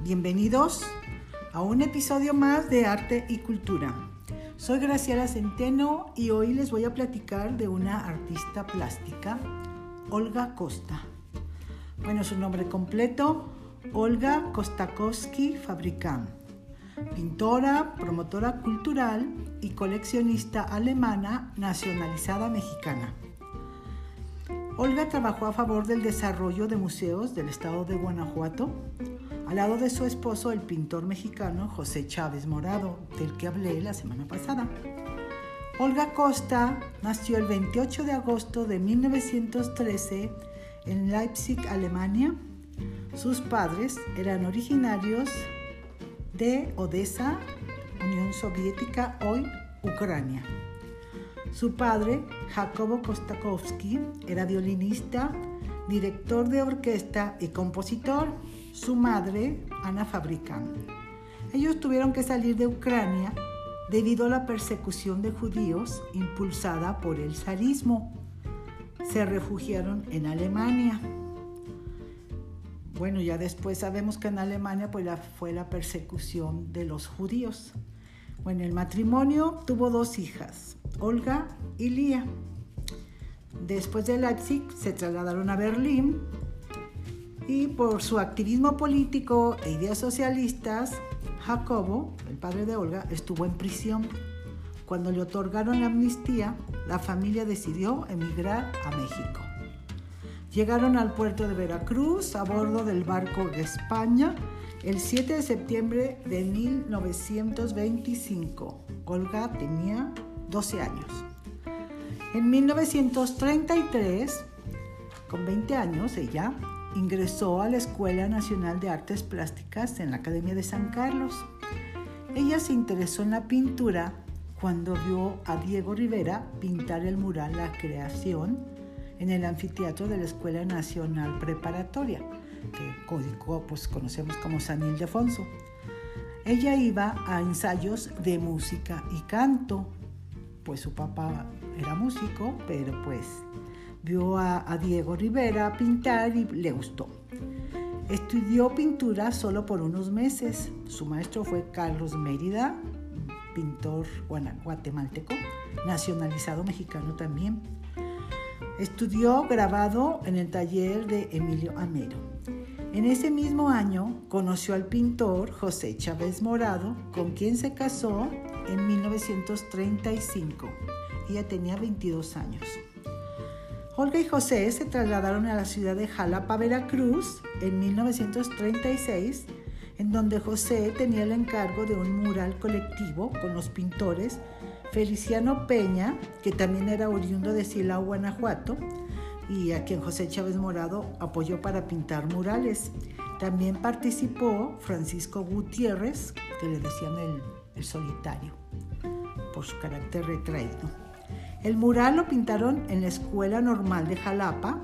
Bienvenidos a un episodio más de Arte y Cultura. Soy Graciela Centeno y hoy les voy a platicar de una artista plástica, Olga Costa. Bueno, su nombre completo, Olga Kostakowski Fabricant, pintora, promotora cultural y coleccionista alemana nacionalizada mexicana. Olga trabajó a favor del desarrollo de museos del estado de Guanajuato, al lado de su esposo, el pintor mexicano José Chávez Morado, del que hablé la semana pasada. Olga Costa nació el 28 de agosto de 1913 en Leipzig, Alemania. Sus padres eran originarios de Odessa, Unión Soviética, hoy Ucrania. Su padre, Jacobo Kostakowski, era violinista, director de orquesta y compositor. Su madre, Ana Fabricant. Ellos tuvieron que salir de Ucrania debido a la persecución de judíos impulsada por el zarismo. Se refugiaron en Alemania. Bueno, ya después sabemos que en Alemania pues, fue la persecución de los judíos. Bueno, el matrimonio tuvo dos hijas, Olga y Lía. Después de Leipzig se trasladaron a Berlín y por su activismo político e ideas socialistas, Jacobo, el padre de Olga, estuvo en prisión. Cuando le otorgaron la amnistía, la familia decidió emigrar a México. Llegaron al puerto de Veracruz a bordo del barco de España el 7 de septiembre de 1925, Olga tenía 12 años. En 1933, con 20 años, ella ingresó a la Escuela Nacional de Artes Plásticas en la Academia de San Carlos. Ella se interesó en la pintura cuando vio a Diego Rivera pintar el mural La Creación en el anfiteatro de la Escuela Nacional Preparatoria que código pues conocemos como San Ildefonso. Ella iba a ensayos de música y canto, pues su papá era músico, pero pues vio a, Diego Rivera pintar y le gustó. Estudió pintura solo por unos meses. Su maestro fue Carlos Mérida, pintor guatemalteco, nacionalizado mexicano también. Estudió grabado en el taller de Emilio Amero. En ese mismo año conoció al pintor José Chávez Morado, con quien se casó en 1935. Ella tenía 22 años. Olga y José se trasladaron a la ciudad de Jalapa, Veracruz, en 1936, en donde José tenía el encargo de un mural colectivo con los pintores Feliciano Peña, que también era oriundo de Silao, Guanajuato, y a quien José Chávez Morado apoyó para pintar murales. También participó Francisco Gutiérrez, que le decían el, solitario, por su carácter retraído. El mural lo pintaron en la Escuela Normal de Jalapa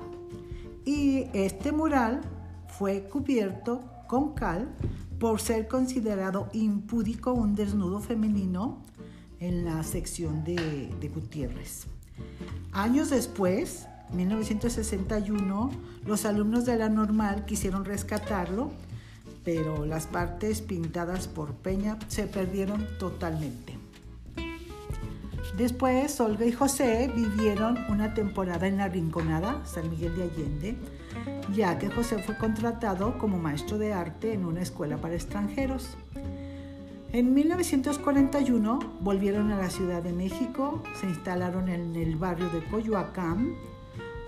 y este mural fue cubierto con cal por ser considerado impúdico un desnudo femenino en la sección de, Gutiérrez. Años después, 1961, los alumnos de la normal quisieron rescatarlo, pero las partes pintadas por Peña se perdieron totalmente. Después, Olga y José vivieron una temporada en la Rinconada, San Miguel de Allende, ya que José fue contratado como maestro de arte en una escuela para extranjeros. En 1941 volvieron a la Ciudad de México, se instalaron en el barrio de Coyoacán,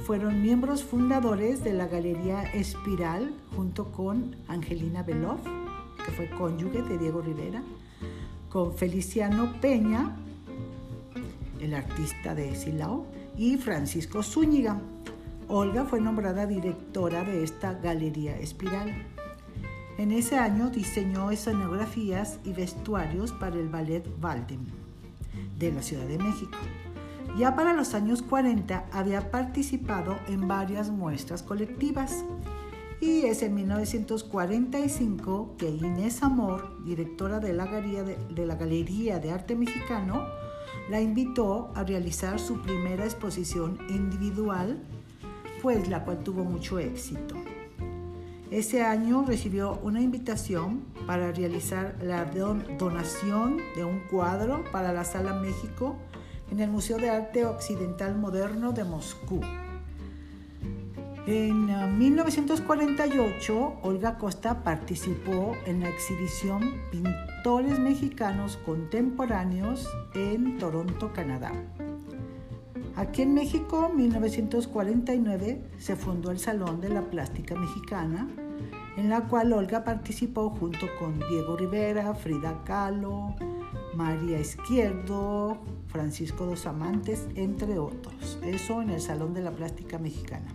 fueron miembros fundadores de la Galería Espiral junto con Angelina Beloff, que fue cónyuge de Diego Rivera, con Feliciano Peña, el artista de Silao, y Francisco Zúñiga. Olga fue nombrada directora de esta Galería Espiral. En ese año diseñó escenografías y vestuarios para el Ballet Valdem de la Ciudad de México. Ya para los años 40 había participado en varias muestras colectivas y es en 1945 que Inés Amor, directora de la, Galería de, Arte Mexicano, la invitó a realizar su primera exposición individual, pues la cual tuvo mucho éxito. Ese año recibió una invitación para realizar la donación de un cuadro para la Sala México en el Museo de Arte Occidental Moderno de Moscú. En 1948, uh, Olga Costa participó en la exhibición Pintores Mexicanos Contemporáneos en Toronto, Canadá. Aquí en México, en 1949, se fundó el Salón de la Plástica Mexicana, en la cual Olga participó junto con Diego Rivera, Frida Kahlo, María Izquierdo, Francisco Dos Amantes, entre otros. Eso en el Salón de la Plástica Mexicana.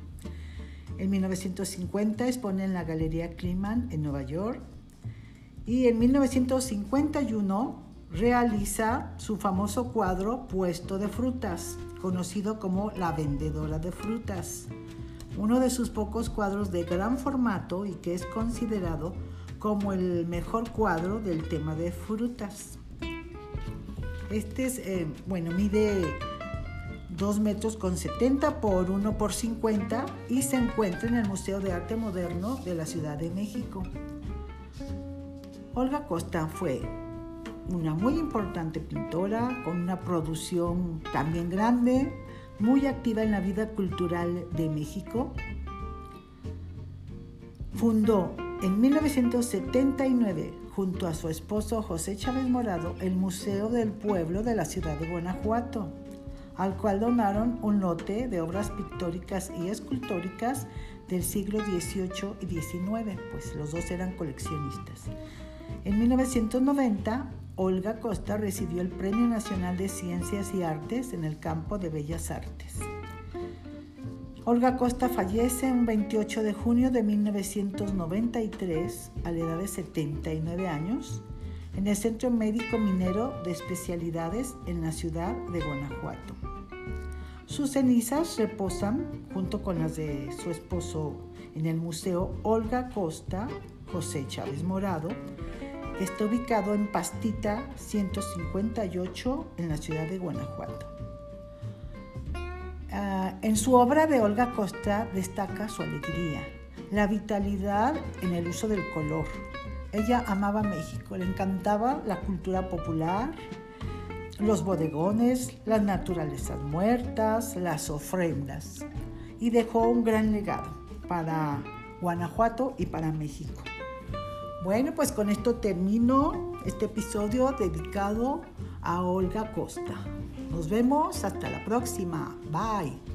En 1950 expone en la Galería Kliman en Nueva York y en 1951 realiza su famoso cuadro Puesto de Frutas, conocido como La Vendedora de Frutas, uno de sus pocos cuadros de gran formato y que es considerado como el mejor cuadro del tema de frutas. Este es, eh, bueno, mide 2 metros con 70 por 1 por 50 y se encuentra en el Museo de Arte Moderno de la Ciudad de México. Olga Costa fue una muy importante pintora con una producción también grande, muy activa en la vida cultural de México. Fundó en 1979 junto a su esposo José Chávez Morado el Museo del Pueblo de la ciudad de Guanajuato al cual donaron un lote de obras pictóricas y escultóricas del siglo XVIII y XIX, pues los dos eran coleccionistas. En 1990, Olga Costa recibió el Premio Nacional de Ciencias y Artes en el campo de Bellas Artes. Olga Costa fallece un 28 de junio de 1993 a la edad de 79 años en el Centro Médico Minero de Especialidades en la ciudad de Guanajuato. Sus cenizas reposan junto con las de su esposo en el Museo Olga Costa José Chávez Morado, que está ubicado en Pastita 158 en la ciudad de Guanajuato. Ah, en su obra de Olga Costa destaca su alegría, la vitalidad en el uso del color. Ella amaba México, le encantaba la cultura popular, los bodegones, las naturalezas muertas, las ofrendas y dejó un gran legado para Guanajuato y para México. Bueno, pues con esto termino este episodio dedicado a Olga Costa. Nos vemos hasta la próxima. Bye.